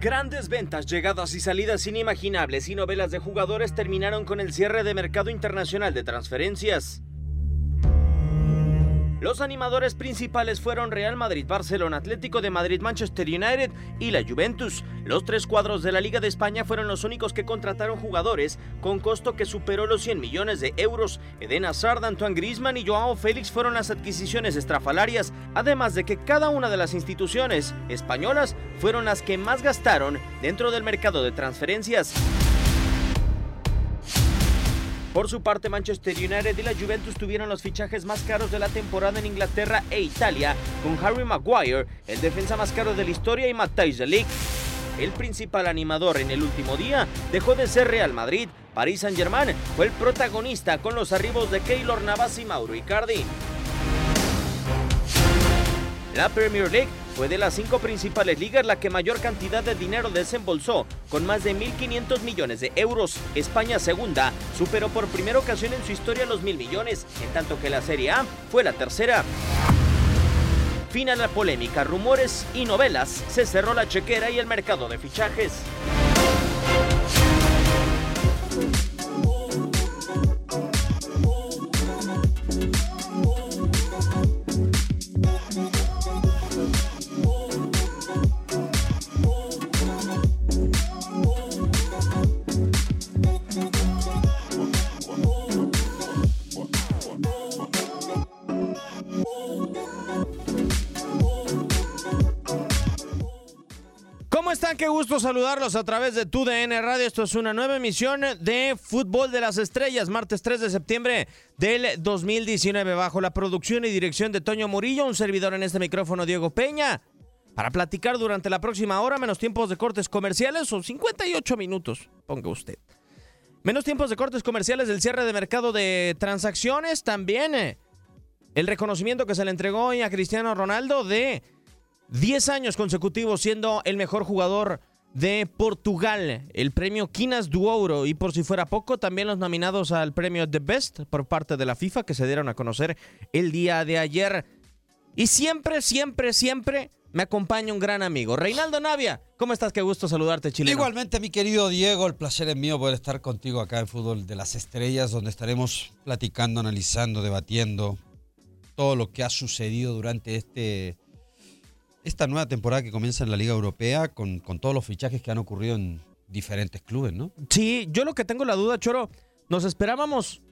Grandes ventas, llegadas y salidas inimaginables y novelas de jugadores terminaron con el cierre de mercado internacional de transferencias. Los animadores principales fueron Real Madrid, Barcelona, Atlético de Madrid, Manchester United y la Juventus. Los tres cuadros de la Liga de España fueron los únicos que contrataron jugadores con costo que superó los 100 millones de euros. Eden Hazard, Antoine Griezmann y Joao Félix fueron las adquisiciones estrafalarias, además de que cada una de las instituciones españolas fueron las que más gastaron dentro del mercado de transferencias. Por su parte, Manchester United y la Juventus tuvieron los fichajes más caros de la temporada en Inglaterra e Italia, con Harry Maguire, el defensa más caro de la historia, y Matthijs de Ligt. El principal animador en el último día dejó de ser Real Madrid. Paris Saint-Germain fue el protagonista con los arribos de Keylor Navas y Mauro Icardi. La Premier League fue de las cinco principales ligas la que mayor cantidad de dinero desembolsó, con más de 1.500 millones de euros. España segunda superó por primera ocasión en su historia los mil millones, en tanto que la Serie A fue la tercera. Fin a la polémica, rumores y novelas, se cerró la chequera y el mercado de fichajes. ¿Cómo están? Qué gusto saludarlos a través de tu DN Radio. Esto es una nueva emisión de Fútbol de las Estrellas, martes 3 de septiembre del 2019, bajo la producción y dirección de Toño Murillo, un servidor en este micrófono, Diego Peña, para platicar durante la próxima hora, menos tiempos de cortes comerciales o 58 minutos, ponga usted. Menos tiempos de cortes comerciales del cierre de mercado de transacciones, también eh, el reconocimiento que se le entregó hoy a Cristiano Ronaldo de 10 años consecutivos siendo el mejor jugador de Portugal, el premio Quinas do Ouro y por si fuera poco, también los nominados al premio The Best por parte de la FIFA que se dieron a conocer el día de ayer. Y siempre, siempre, siempre me acompaña un gran amigo, Reinaldo Navia. ¿Cómo estás? Qué gusto saludarte, chileno. Igualmente, mi querido Diego, el placer es mío poder estar contigo acá en Fútbol de las Estrellas, donde estaremos platicando, analizando, debatiendo todo lo que ha sucedido durante este esta nueva temporada que comienza en la Liga Europea con, con todos los fichajes que han ocurrido en diferentes clubes, ¿no? Sí, yo lo que tengo la duda, Choro, nos esperábamos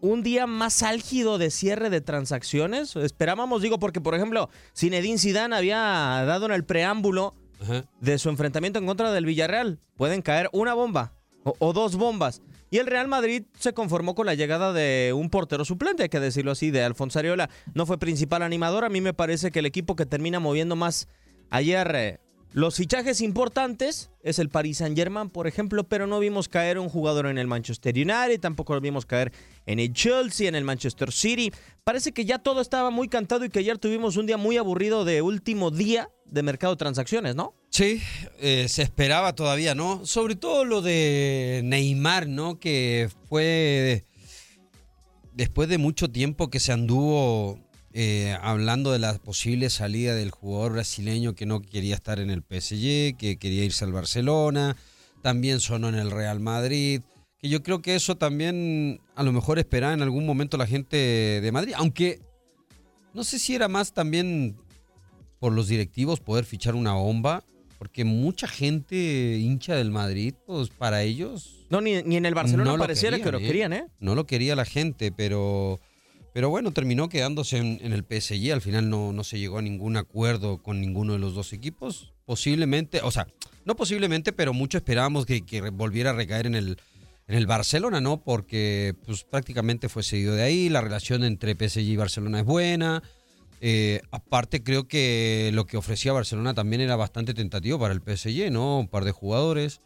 un día más álgido de cierre de transacciones. Esperábamos, digo, porque por ejemplo, Zinedine Zidane había dado en el preámbulo Ajá. de su enfrentamiento en contra del Villarreal. Pueden caer una bomba o, o dos bombas. Y el Real Madrid se conformó con la llegada de un portero suplente, hay que decirlo así, de Alfonso Ariola. No fue principal animador. A mí me parece que el equipo que termina moviendo más ayer eh, los fichajes importantes es el Paris Saint-Germain, por ejemplo, pero no vimos caer un jugador en el Manchester United, tampoco lo vimos caer en el Chelsea, en el Manchester City. Parece que ya todo estaba muy cantado y que ayer tuvimos un día muy aburrido de último día de mercado de transacciones, ¿no? Sí, eh, se esperaba todavía, ¿no? Sobre todo lo de Neymar, ¿no? Que fue después de mucho tiempo que se anduvo eh, hablando de la posible salida del jugador brasileño que no quería estar en el PSG, que quería irse al Barcelona, también sonó en el Real Madrid, que yo creo que eso también a lo mejor esperaba en algún momento la gente de Madrid, aunque no sé si era más también por los directivos poder fichar una bomba, porque mucha gente hincha del Madrid, pues para ellos... No, ni, ni en el Barcelona no lo pareciera que lo querían, ¿eh? No lo quería la gente, pero, pero bueno, terminó quedándose en, en el PSG. Al final no, no se llegó a ningún acuerdo con ninguno de los dos equipos. Posiblemente, o sea, no posiblemente, pero mucho esperábamos que, que volviera a recaer en el, en el Barcelona, ¿no? Porque pues prácticamente fue seguido de ahí. La relación entre PSG y Barcelona es buena. Eh, aparte, creo que lo que ofrecía Barcelona también era bastante tentativo para el PSG, ¿no? Un par de jugadores,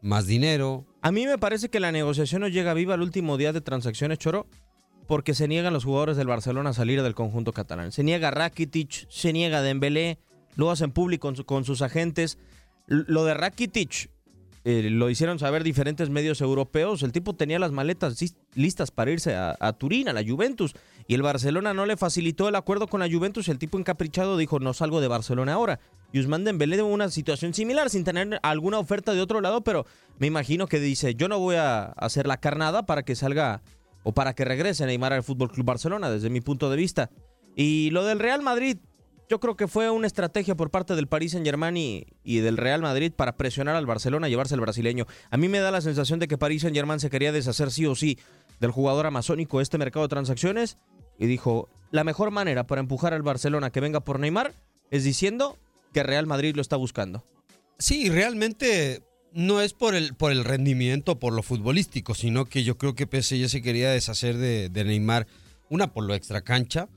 más dinero. A mí me parece que la negociación no llega viva al último día de transacciones, Choro, porque se niegan los jugadores del Barcelona a salir del conjunto catalán. Se niega Rakitic, se niega Dembélé, lo hacen público con, su- con sus agentes. Lo de Rakitic eh, lo hicieron saber diferentes medios europeos. El tipo tenía las maletas lis- listas para irse a Turín, a la Juventus, y el Barcelona no le facilitó el acuerdo con la Juventus. El tipo encaprichado dijo: No salgo de Barcelona ahora. Y Usman Dembélé de una situación similar, sin tener alguna oferta de otro lado, pero me imagino que dice: Yo no voy a hacer la carnada para que salga o para que regrese Neymar al Fútbol Club Barcelona, desde mi punto de vista. Y lo del Real Madrid, yo creo que fue una estrategia por parte del Paris Saint Germain y, y del Real Madrid para presionar al Barcelona y llevarse al brasileño. A mí me da la sensación de que Paris Saint Germain se quería deshacer sí o sí del jugador amazónico este mercado de transacciones y dijo, la mejor manera para empujar al Barcelona que venga por Neymar es diciendo que Real Madrid lo está buscando. Sí, realmente no es por el, por el rendimiento, por lo futbolístico, sino que yo creo que PSG se quería deshacer de, de Neymar, una por lo extra cancha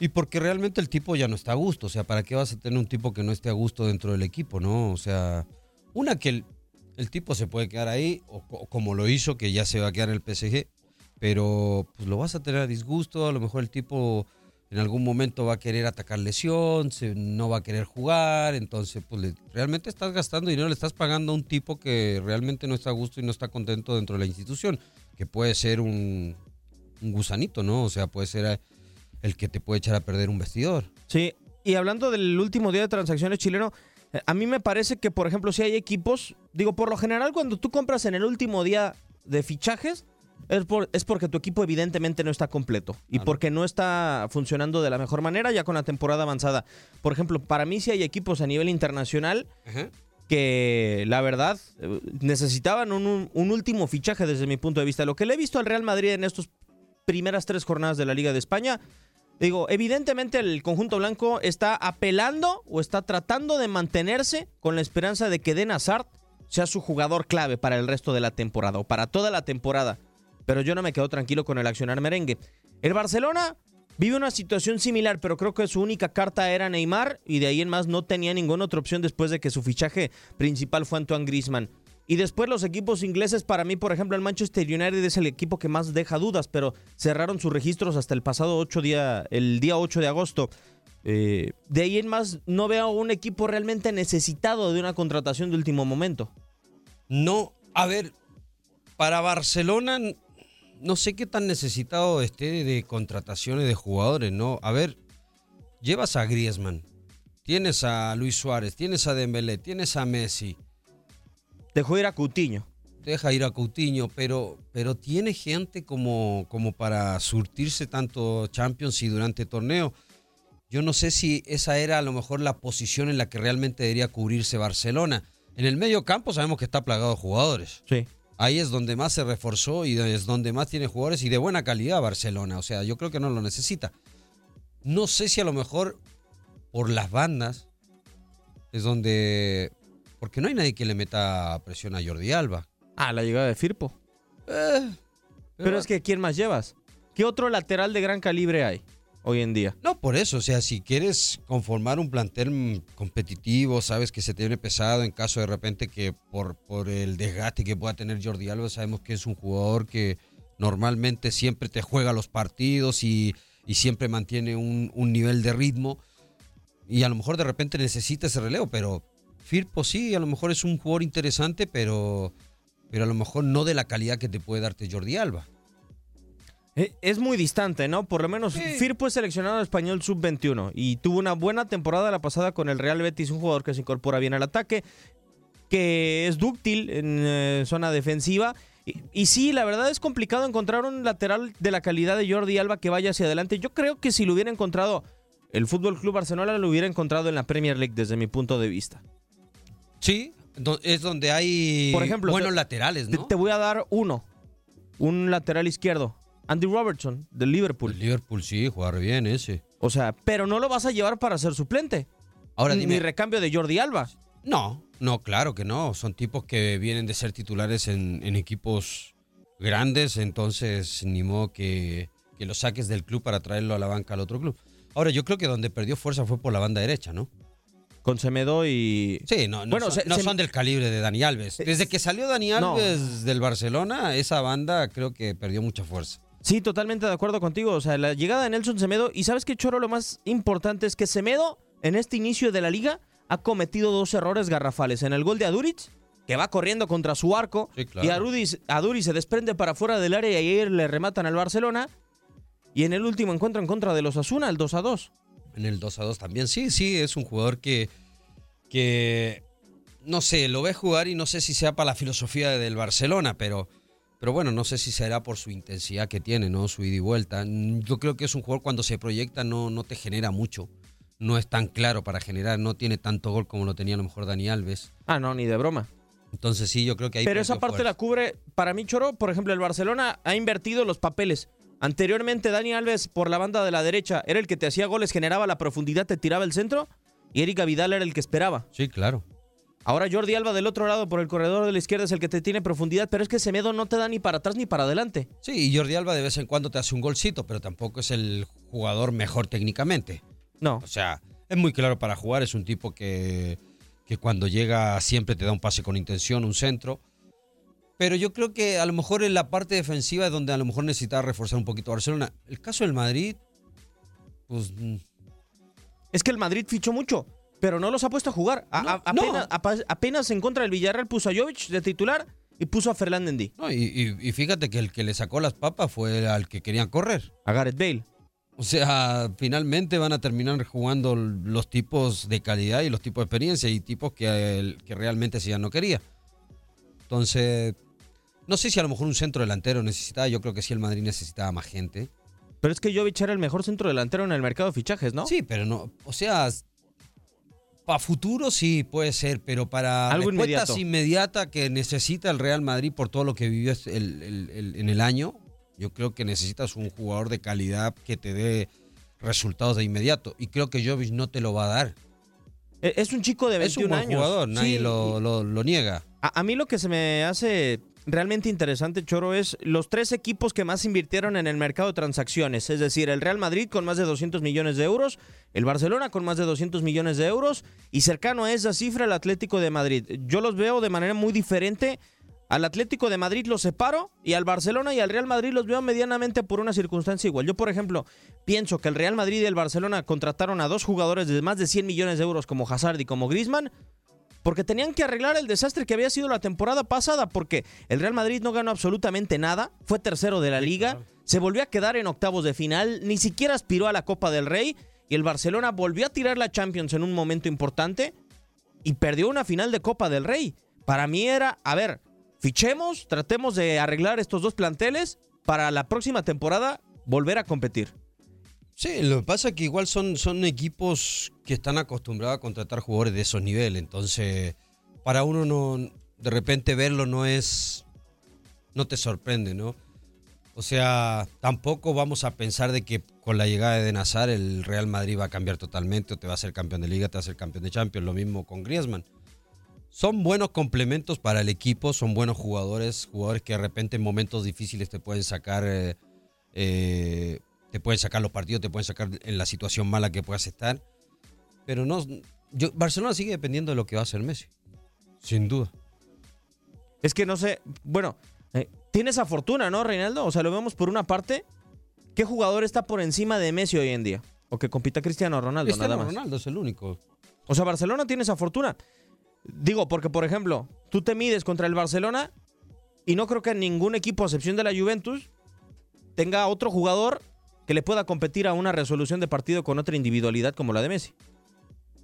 y porque realmente el tipo ya no está a gusto. O sea, ¿para qué vas a tener un tipo que no esté a gusto dentro del equipo, no? O sea, una que el, el tipo se puede quedar ahí, o, o como lo hizo, que ya se va a quedar en el PSG, pero pues lo vas a tener a disgusto, a lo mejor el tipo en algún momento va a querer atacar lesión, se- no va a querer jugar, entonces pues le- realmente estás gastando dinero, le estás pagando a un tipo que realmente no está a gusto y no está contento dentro de la institución, que puede ser un, un gusanito, ¿no? O sea, puede ser eh, el que te puede echar a perder un vestidor. Sí, y hablando del último día de transacciones chileno, eh, a mí me parece que, por ejemplo, si hay equipos, digo, por lo general, cuando tú compras en el último día de fichajes, es, por- es porque tu equipo evidentemente no está completo y porque no está funcionando de la mejor manera ya con la temporada avanzada. Por ejemplo, para mí sí hay equipos a nivel internacional que la verdad eh, necesitaban un, un- un último fichaje desde mi punto de vista. Lo que le he visto al Real Madrid en estas primeras tres jornadas de la Liga de España, digo, evidentemente el conjunto blanco está apelando o está tratando de mantenerse con la esperanza de que Den Hazard sea su jugador clave para el resto de la temporada o para toda la temporada. Pero yo no me quedo tranquilo con el accionar merengue. El Barcelona vive una situación similar, pero creo que su única carta era Neymar y de ahí en más no tenía ninguna otra opción después de que su fichaje principal fue Antoine Griezmann. Y después los equipos ingleses, para mí, por ejemplo, el Manchester United es el equipo que más deja dudas, pero cerraron sus registros hasta el pasado 8 día, el día 8 de agosto. Eh, de ahí en más, no veo un equipo realmente necesitado de una contratación de último momento. No, a ver, para Barcelona no sé qué tan necesitado esté de contrataciones de jugadores, ¿no? A ver, llevas a Griezmann, tienes a Luis Suárez, tienes a Dembélé, tienes a Messi. Dejó ir a Coutinho. Deja ir a Coutinho, pero, pero tiene gente como, como para surtirse tanto Champions y durante torneo. Yo no sé si esa era a lo mejor la posición en la que realmente debería cubrirse Barcelona. En el medio campo sabemos que está plagado de jugadores. Sí. Ahí es donde más se reforzó y es donde más tiene jugadores y de buena calidad Barcelona. O sea, yo creo que no lo necesita. No sé si a lo mejor por las bandas es donde... Porque no hay nadie que le meta presión a Jordi Alba. Ah, la llegada de Firpo. Eh, Pero es que ¿quién más llevas? ¿Qué otro lateral de gran calibre hay hoy en día? No, por eso, o sea, si quieres conformar un plantel mm, competitivo, sabes que se tiene pesado en caso de repente que por, por el desgaste que pueda tener Jordi Alba, sabemos que es un jugador que normalmente siempre te juega los partidos y, y siempre mantiene un, un nivel de ritmo y a lo mejor de repente necesita ese relevo, pero Firpo sí, a lo mejor es un jugador interesante, pero, pero a lo mejor no de la calidad que te puede darte Jordi Alba. Eh, Es muy distante, ¿no? Por lo menos Firpo es seleccionado español sub-21 y tuvo una buena temporada la pasada con el Real Betis, un jugador que se incorpora bien al ataque, que es dúctil en eh, zona defensiva. Y, y sí, la verdad es complicado encontrar un lateral de la calidad de Jordi Alba que vaya hacia adelante. Yo creo que si lo hubiera encontrado el Fútbol Club Barcelona, lo hubiera encontrado en la Premier League desde mi punto de vista. Sí, es donde hay Por ejemplo, buenos te- laterales, Te, ¿no? te voy a dar uno, un lateral izquierdo, Andy Robertson del Liverpool. El Liverpool sí, jugar bien ese. O sea, pero no lo vas a llevar para ser suplente. Ahora dime- Ni recambio de Jordi Alba. No, no, claro que no. Son tipos que vienen de ser titulares en, en equipos grandes, entonces ni modo que, que lo saques del club para traerlo a la banca al otro club. Ahora, yo creo que donde perdió fuerza fue por la banda derecha, ¿no? Con Semedo y. Sí, no, no, Bueno, son, se- no se- son del calibre de Dani Alves. Desde que salió Dani No. Alves del Barcelona, esa banda creo que perdió mucha fuerza. Sí, totalmente de acuerdo contigo. O sea, la llegada de Nelson Semedo. Y sabes qué, Choro, lo más importante es que Semedo, en este inicio de la liga, ha cometido dos errores garrafales. En el gol de Aduriz, que va corriendo contra su arco. claro. Y Aduriz, Aduriz se desprende para fuera del área y ayer le rematan al Barcelona. Y en el último encuentro en contra de los Asuna, el 2 a 2. En el 2 a 2 también. Sí, sí, es un jugador que, que no sé, lo ve jugar y no sé si sea para la filosofía del Barcelona, pero, pero bueno, no sé si será por su intensidad que tiene, ¿no? Su ida y vuelta. Yo creo que es un jugador cuando se proyecta no, no te genera mucho. No es tan claro para generar, no tiene tanto gol como lo tenía a lo mejor Dani Alves. Ah, no, ni de broma. Entonces sí, yo creo que ahí Pero esa parte fuerza. la cubre, para mí, Choro, por ejemplo, el Barcelona ha invertido los papeles. Anteriormente, Dani Alves por la banda de la derecha era el que te hacía goles, generaba la profundidad, te tiraba el centro. Y Erika Vidal era el que esperaba. Sí, claro. Ahora Jordi Alba del otro lado por el corredor de la izquierda es el que te tiene profundidad, pero es que Semedo no te da ni para atrás ni para adelante. Sí, y Jordi Alba de vez en cuando te hace un golcito, pero tampoco es el jugador mejor técnicamente. No. O sea, es muy claro para jugar, es un tipo que, que cuando llega siempre te da un pase con intención, un centro. Pero yo creo que a lo mejor en la parte defensiva es donde a lo mejor necesitaba reforzar un poquito a Barcelona. El caso del Madrid, pues mm, Es que el Madrid fichó mucho, pero no los ha puesto a jugar. A- a- no. apenas, en contra del Villarreal puso a Jovic de titular y puso a Fernández no, y, y- y fíjate que el que le sacó las papas fue al que querían correr. A Gareth Bale. O sea, finalmente van a terminar jugando los tipos de calidad y los tipos de experiencia y tipos que, el- que realmente se ya no quería. Entonces, no sé si a lo mejor un centro delantero necesitaba, yo creo que sí el Madrid necesitaba más gente. Pero es que Jovic era el mejor centro delantero en el mercado de fichajes, ¿no? Sí, pero no, o sea, para futuro sí puede ser, pero para Algo respuestas inmediato. inmediata que necesita el Real Madrid por todo lo que vivió es el- el- el- en el año, yo creo que necesitas un jugador de calidad que te dé resultados de inmediato. Y creo que Jovic no te lo va a dar. E- Es un chico de Es un 21 buen años. jugador, nadie Sí, lo, lo- lo niega. A, a mí lo que se me hace realmente interesante, Choro, es los tres equipos que más invirtieron en el mercado de transacciones. Es decir, el Real Madrid con más de 200 millones de euros, el Barcelona con más de 200 millones de euros y cercano a esa cifra el Atlético de Madrid. Yo los veo de manera muy diferente Al Atlético de Madrid los separo y al Barcelona y al Real Madrid los veo medianamente por una circunstancia igual. Yo, por ejemplo, pienso que el Real Madrid y el Barcelona contrataron a dos jugadores de más de 100 millones de euros como Hazard y como Griezmann porque tenían que arreglar el desastre que había sido la temporada pasada, porque el Real Madrid no ganó absolutamente nada, fue tercero de la liga, se volvió a quedar en octavos de final, ni siquiera aspiró a la Copa del Rey, y el Barcelona volvió a tirar la Champions en un momento importante y perdió una final de Copa del Rey. Para mí era, a ver, fichemos, tratemos de arreglar estos dos planteles para la próxima temporada volver a competir. Sí, lo que pasa es que igual son, son equipos que están acostumbrados a contratar jugadores de esos niveles. Entonces, para uno no, de repente verlo no es, no te sorprende, ¿no? O sea, tampoco vamos a pensar de que con la llegada de Nazar el Real Madrid va a cambiar totalmente o te va a ser campeón de liga, te va a ser campeón de Champions, lo mismo con Griezmann. Son buenos complementos para el equipo, son buenos jugadores, jugadores que de repente en momentos difíciles te pueden sacar eh, eh, te pueden sacar los partidos, te pueden sacar en la situación mala que puedas estar. Pero no, yo, Barcelona sigue dependiendo de lo que va a hacer Messi. Sin duda. Es que no sé, bueno, eh, tiene esa fortuna, ¿no, Reinaldo? O sea, lo vemos por una parte. ¿Qué jugador está por encima de Messi hoy en día? O que compita Cristiano Ronaldo, Cristiano nada más. Ronaldo es el único. O sea, Barcelona tiene esa fortuna. Digo, porque, por ejemplo, tú te mides contra el Barcelona y no creo que ningún equipo, a excepción de la Juventus, tenga otro jugador que le pueda competir a una resolución de partido con otra individualidad como la de Messi.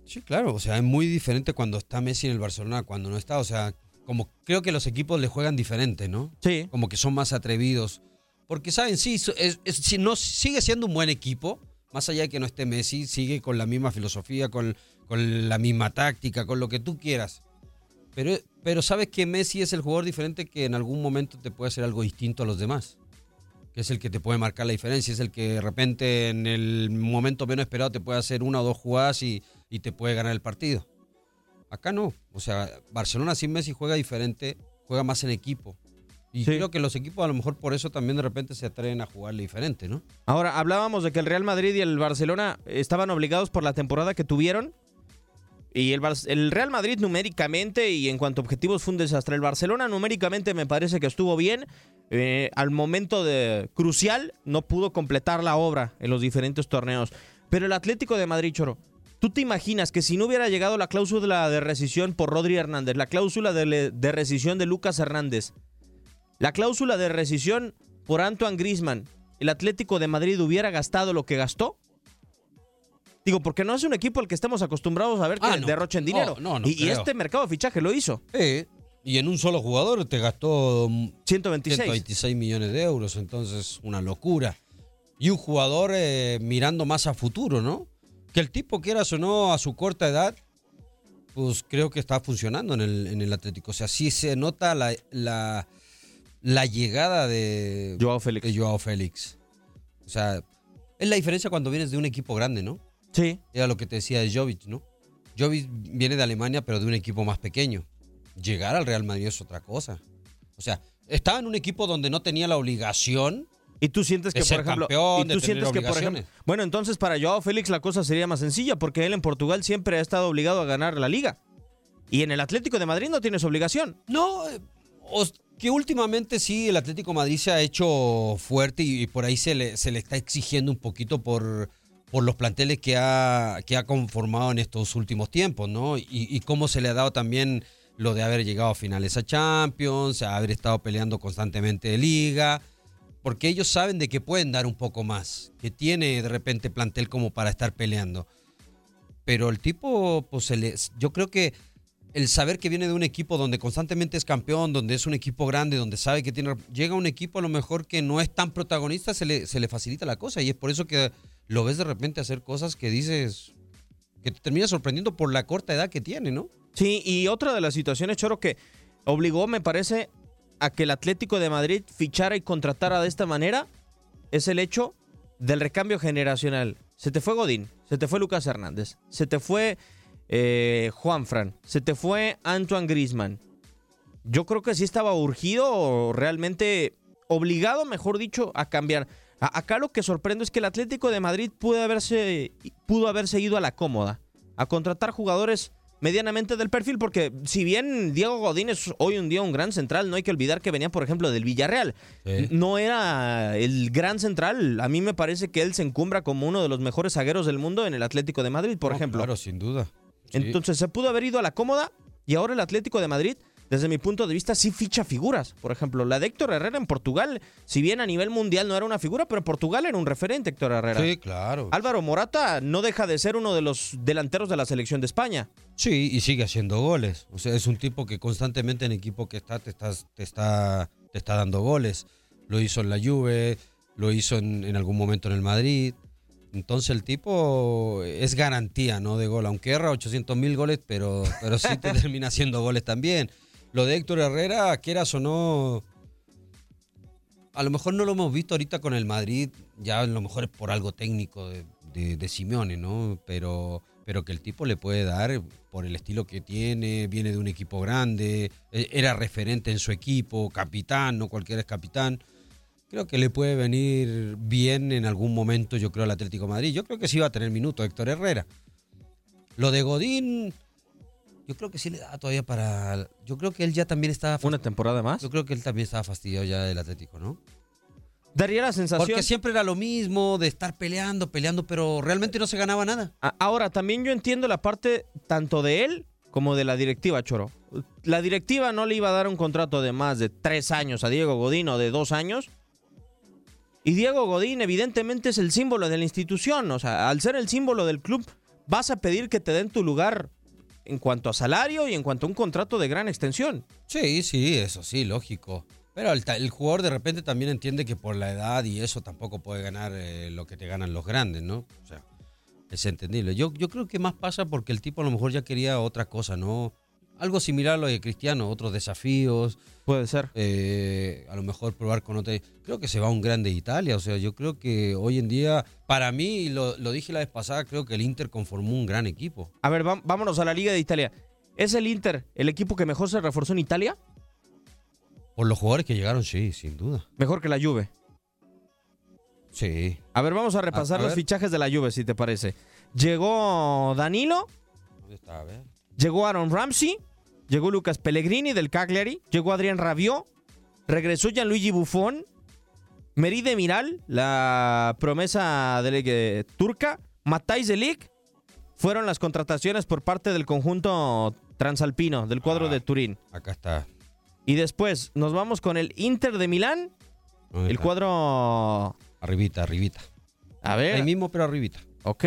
Sí, claro, o sea, es muy diferente cuando está Messi en el Barcelona cuando no está, o sea, como creo que los equipos le juegan diferente, ¿no? Sí. Como que son más atrevidos. Porque, ¿saben? Sí, es, es, si no, sigue siendo un buen equipo, más allá de que no esté Messi, sigue con la misma filosofía, con, con la misma táctica, con lo que tú quieras. Pero, pero sabes que Messi es el jugador diferente que en algún momento te puede hacer algo distinto a los demás que es el que te puede marcar la diferencia, es el que de repente en el momento menos esperado te puede hacer una o dos jugadas y, y te puede ganar el partido. Acá no, o sea, Barcelona sin Messi juega diferente, juega más en equipo. Y Sí. creo que los equipos a lo mejor por eso también de repente se atreven a jugarle diferente, ¿no? Ahora, hablábamos de que el Real Madrid y el Barcelona estaban obligados por la temporada que tuvieron. Y el, Real Madrid numéricamente y en cuanto a objetivos fue un desastre. El Barcelona numéricamente me parece que estuvo bien. Eh, al momento de crucial no pudo completar la obra en los diferentes torneos. Pero el Atlético de Madrid, Choro, ¿tú te imaginas que si no hubiera llegado la cláusula de rescisión por Rodri Hernández, la cláusula de, de rescisión de Lucas Hernández, la cláusula de rescisión por Antoine Griezmann, el Atlético de Madrid hubiera gastado lo que gastó? Digo, porque no es un equipo al que estamos acostumbrados a ver que Ah, no. derrochen dinero. no, no y, y este mercado de fichaje lo hizo. Eh, y en un solo jugador te gastó 126. 126 millones de euros, entonces una locura. Y un jugador eh, mirando más a futuro, ¿no? Que el tipo, quieras o no, a su corta edad, pues creo que está funcionando en el, en el Atlético. O sea, sí se nota la, la, la llegada de Joao Félix. de Joao Félix. O sea, es la diferencia cuando vienes de un equipo grande, ¿no? Sí. Era lo que te decía de Jovic, ¿no? Jovic viene de Alemania, pero de un equipo más pequeño. Llegar al Real Madrid es otra cosa. O sea, estaba en un equipo donde no tenía la obligación. Y tú sientes de que, ser por ejemplo, campeón, y tú sientes que, por ejemplo, bueno, entonces para Joao Félix la cosa sería más sencilla porque él en Portugal siempre ha estado obligado a ganar la liga. Y en el Atlético de Madrid no tienes obligación. No, eh, que últimamente sí el Atlético de Madrid se ha hecho fuerte y, y por ahí se le, se le está exigiendo un poquito por, por los planteles que ha, que ha conformado en estos últimos tiempos, ¿no? Y, cómo se le ha dado también lo de haber llegado a finales a Champions, haber estado peleando constantemente de liga, porque ellos saben de que pueden dar un poco más, que tiene de repente plantel como para estar peleando. Pero el tipo, pues se le- yo creo que el saber que viene de un equipo donde constantemente es campeón, donde es un equipo grande, donde sabe que tiene. Llega un equipo a lo mejor que no es tan protagonista, se le, se le facilita la cosa. Y es por eso que lo ves de repente hacer cosas que dices. que te termina sorprendiendo por la corta edad que tiene, ¿no? Sí, y otra de las situaciones, Choro, que obligó, me parece, a que el Atlético de Madrid fichara y contratara de esta manera, es el hecho del recambio generacional. Se te fue Godín, se te fue Lucas Hernández, se te fue eh, Juanfran, se te fue Antoine Grisman. Yo creo que sí estaba urgido o realmente obligado, mejor dicho, a cambiar. A- acá lo que sorprende es que el Atlético de Madrid pudo haberse, pudo haberse ido a la cómoda, a contratar jugadores medianamente del perfil, porque si bien Diego Godín es hoy un día un gran central, no hay que olvidar que venía, por ejemplo, del Villarreal. Sí. No era el gran central. A mí me parece que él se encumbra como uno de los mejores zagueros del mundo en el Atlético de Madrid, por No, ejemplo. Claro, sin duda. Sí. Entonces se pudo haber ido a la cómoda y ahora el Atlético de Madrid, desde mi punto de vista, sí ficha figuras. Por ejemplo, la de Héctor Herrera en Portugal, si bien a nivel mundial no era una figura, pero Portugal era un referente Héctor Herrera. Sí, claro. Álvaro Morata no deja de ser uno de los delanteros de la selección de España. Sí, y sigue haciendo goles. O sea, es un tipo que constantemente en equipo que está te, estás, te, está, te está dando goles. Lo hizo en la Juve, lo hizo en, en algún momento en el Madrid. Entonces el tipo es garantía, ¿no? De gol. Aunque erra 800 mil goles, pero, pero sí te termina haciendo goles también. Lo de Héctor Herrera, quieras o no, a lo mejor no lo hemos visto ahorita con el Madrid, ya a lo mejor es por algo técnico de, de, Simeone, ¿no? Pero, pero que el tipo le puede dar por el estilo que tiene, viene de un equipo grande, e- era referente en su equipo, capitán, no cualquiera es capitán. Creo que le puede venir bien en algún momento, yo creo, al Atlético Madrid. Yo creo que sí va a tener minuto Héctor Herrera. Lo de Godín, yo creo que sí le da todavía para... Yo creo que él ya también estaba... ¿Una temporada más? Yo creo que él también estaba fastidiado ya del Atlético, ¿no? Daría la sensación... Porque siempre era lo mismo, de estar peleando, peleando, pero realmente no se ganaba nada. Ahora, también yo entiendo la parte tanto de él como de la directiva, Choro. La directiva no le iba a dar un contrato de más de tres años a Diego Godín o de dos años. Y Diego Godín evidentemente es el símbolo de la institución. O sea, al ser el símbolo del club, vas a pedir que te den tu lugar en cuanto a salario y en cuanto a un contrato de gran extensión. Sí, sí, eso sí, lógico. Pero el, jugador de repente también entiende que por la edad y eso tampoco puede ganar eh, lo que te ganan los grandes, ¿no? O sea, es entendible. Yo, yo creo que más pasa porque el tipo a lo mejor ya quería otra cosa, ¿no? Algo similar a lo de Cristiano, otros desafíos. Puede ser. eh, a lo mejor probar con otra. Creo que se va a un grande de Italia. O sea, yo creo que hoy en día, para mí, lo, lo dije la vez pasada, creo que el Inter conformó un gran equipo. A ver, vámonos a la Liga de Italia. ¿Es el Inter el equipo que mejor se reforzó en Italia? Por los jugadores que llegaron, sí, sin duda. Mejor que la Juve. Sí. A ver, vamos a repasar A- los fichajes de la Juve, si te parece. Llegó Danilo, ¿Dónde está? A ver. llegó Aaron Ramsey, llegó Lucas Pellegrini del Cagliari, llegó Adrián Rabiot, regresó Gianluigi Buffon, Meride Miral, la promesa de eh, turca, de Ligt, fueron las contrataciones por parte del conjunto transalpino, del cuadro Ah. de Turín. Acá está. Y después nos vamos con el Inter de Milán, ¿Dónde el está? cuadro... Arribita, arribita. A ver. Ahí mismo, pero arribita. Ok.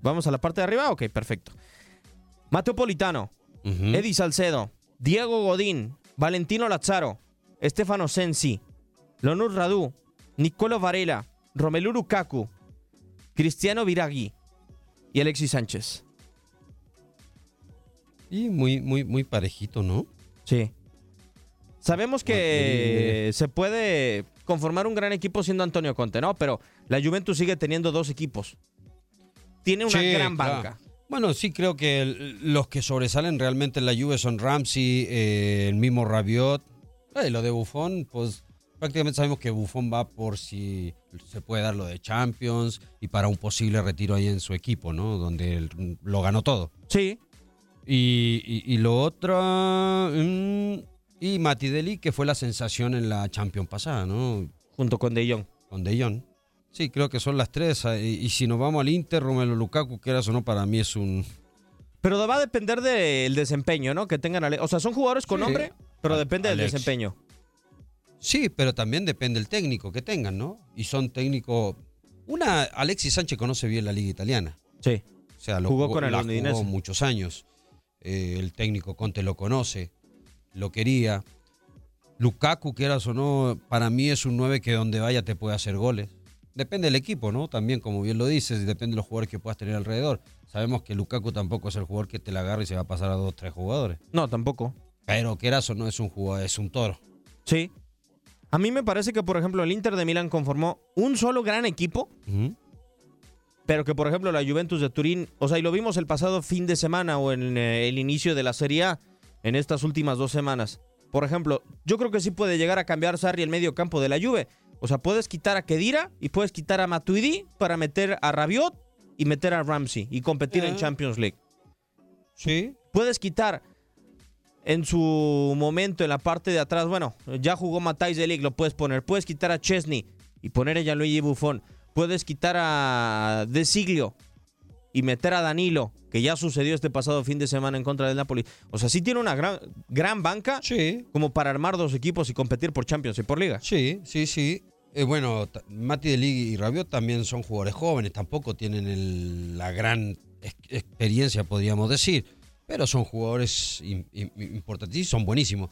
Vamos a la parte de arriba. Ok, perfecto. Mateo Politano, Eddie Salcedo, Diego Godín, Valentino Lazzaro, Stefano Sensi, Lonur Radu, Nicolo Varela, Romelu Lukaku, Cristiano Viragui y Alexis Sánchez. Y muy, muy, muy parejito, ¿no? Sí. Sabemos que se puede conformar un gran equipo siendo Antonio Conte, ¿no? Pero la Juventus sigue teniendo dos equipos. Tiene una Sí, gran claro. Bueno, sí creo que el- los que sobresalen realmente en la Juve son Ramsey, eh, el mismo Rabiot. Eh, lo de Buffon, pues prácticamente sabemos que Buffon va por si se puede dar lo de Champions y para un posible retiro ahí en su equipo, ¿no? Donde él lo ganó todo. Sí. Y, y- y lo otro... mm, y Mati Deli, que fue la sensación en la Champions pasada, ¿no? Junto con De Jong. Con De Jong. Sí, creo que son las tres. ah, Y, y si nos vamos al Inter, Romelu Lukaku, que era o no, para mí es un... Pero va a depender del desempeño, ¿no? Que tengan. ale- O sea, son jugadores con Sí. nombre, pero depende del desempeño. Sí, pero también depende del técnico que tengan, ¿no? Y son técnicos... Una, Alexis Sánchez conoce bien la liga italiana. Sí. O sea, lo Jugó con el la jugó muchos años. Eh, el técnico Conte lo conoce, lo quería. Lukaku, quieras o no, para mí es un 9 que donde vaya te puede hacer goles. Depende del equipo, ¿no? También, como bien lo dices, y depende de los jugadores que puedas tener alrededor. Sabemos que Lukaku tampoco es el jugador que te la agarra y se va a pasar a dos, tres jugadores. No, tampoco. Pero quieras o no, es un jugador, es un toro. Sí. A mí me parece que, por ejemplo, el Inter de Milán conformó un solo gran equipo, pero que, por ejemplo, la Juventus de Turín, o sea, y lo vimos el pasado fin de semana o en eh, el inicio de la Serie A, en estas últimas dos semanas. Por ejemplo, yo creo que sí puede llegar a cambiar Sarri el medio campo de la Juve. O sea, puedes quitar a Kedira y puedes quitar a Matuidi para meter a Rabiot y meter a Ramsey y competir en Ah. Champions League. Sí. Puedes quitar en su momento en la parte de atrás, bueno, ya jugó Matthijs de Ligt, lo puedes poner. Puedes quitar a Chesney y poner a Gianluigi Buffon. Puedes quitar a De Siglio y meter a Danilo, que ya sucedió este pasado fin de semana en contra del Napoli. O sea, sí tiene una gran, gran banca Sí. como para armar dos equipos y competir por Champions y por Liga. Sí, sí, sí. Eh, bueno, Mati de Ligt y Rabiot también son jugadores jóvenes, tampoco tienen el- la gran ex- experiencia, podríamos decir, pero son jugadores im- im- importantes y son buenísimos.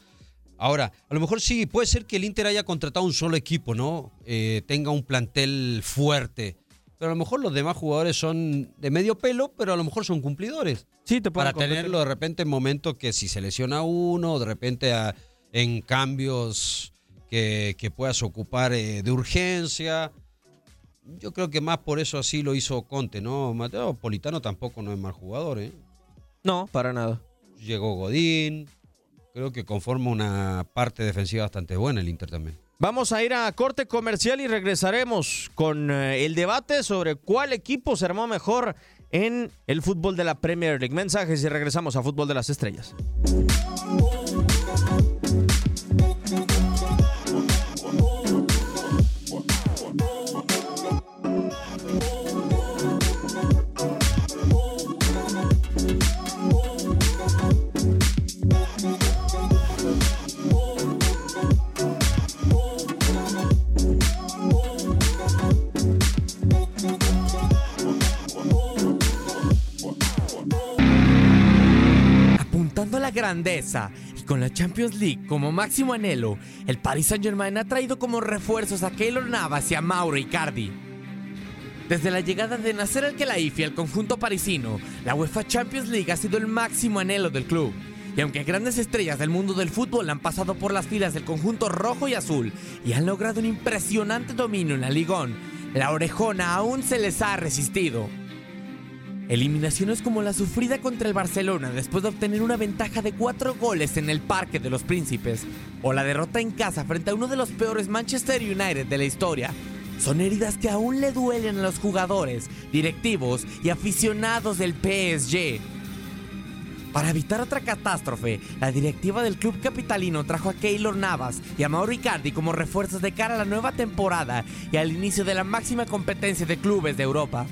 Ahora, a lo mejor sí, puede ser que el Inter haya contratado un solo equipo, ¿no? Eh, tenga un plantel fuerte, pero a lo mejor los demás jugadores son de medio pelo, pero a lo mejor son cumplidores. Sí, te Para competir. tenerlo de repente en momentos que si se lesiona uno, de repente a- en cambios que, que puedas ocupar eh, de urgencia. Yo creo que más por eso así lo hizo Conte, ¿no? Mateo Politano tampoco no es mal jugador, ¿eh? No, para nada. Llegó Godín. Creo que conforma una parte defensiva bastante buena el Inter también. Vamos a ir a corte comercial y regresaremos con eh, el debate sobre cuál equipo se armó mejor en el fútbol de la Premier League. Mensajes y regresamos a Fútbol de las Estrellas. Y con la Champions League como máximo anhelo, el Paris Saint-Germain ha traído como refuerzos a Keylor Navas y a Mauro Icardi. Desde la llegada de Nasser Al-Khelaifi al conjunto parisino, la UEFA Champions League ha sido el máximo anhelo del club. Y aunque grandes estrellas del mundo del fútbol han pasado por las filas del conjunto rojo y azul y han logrado un impresionante dominio en la Ligón, la orejona aún se les ha resistido. Eliminaciones como la sufrida contra el Barcelona después de obtener una ventaja de cuatro goles en el Parque de los Príncipes, o la derrota en casa frente a uno de los peores Manchester United de la historia, son heridas que aún le duelen a los jugadores, directivos y aficionados del PSG. Para evitar otra catástrofe, la directiva del club capitalino trajo a Keylor Navas y a Mauro Icardi como refuerzos de cara a la nueva temporada y al inicio de la máxima competencia de clubes de Europa.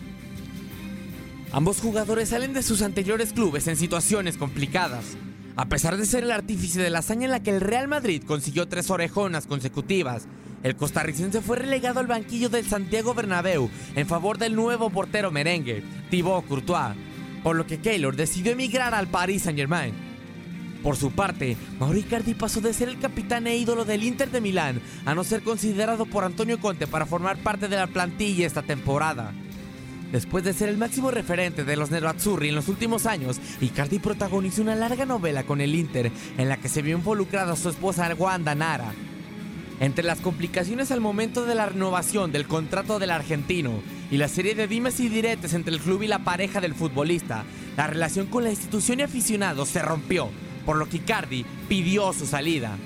Ambos jugadores salen de sus anteriores clubes en situaciones complicadas. A pesar de ser el artífice de la hazaña en la que el Real Madrid consiguió tres orejonas consecutivas, el costarricense fue relegado al banquillo del Santiago Bernabéu en favor del nuevo portero merengue, Thibaut Courtois, por lo que Keylor decidió emigrar al Paris Saint-Germain. Por su parte, Mauro Icardi pasó de ser el capitán e ídolo del Inter de Milán a no ser considerado por Antonio Conte para formar parte de la plantilla esta temporada. Después de ser el máximo referente de los Nerazzurri en los últimos años, Icardi protagonizó una larga novela con el Inter en la que se vio involucrada su esposa Wanda Nara. Entre las complicaciones al momento de la renovación del contrato del argentino y la serie de dimes y diretes entre el club y la pareja del futbolista, la relación con la institución y aficionados se rompió, por lo que Icardi pidió su salida.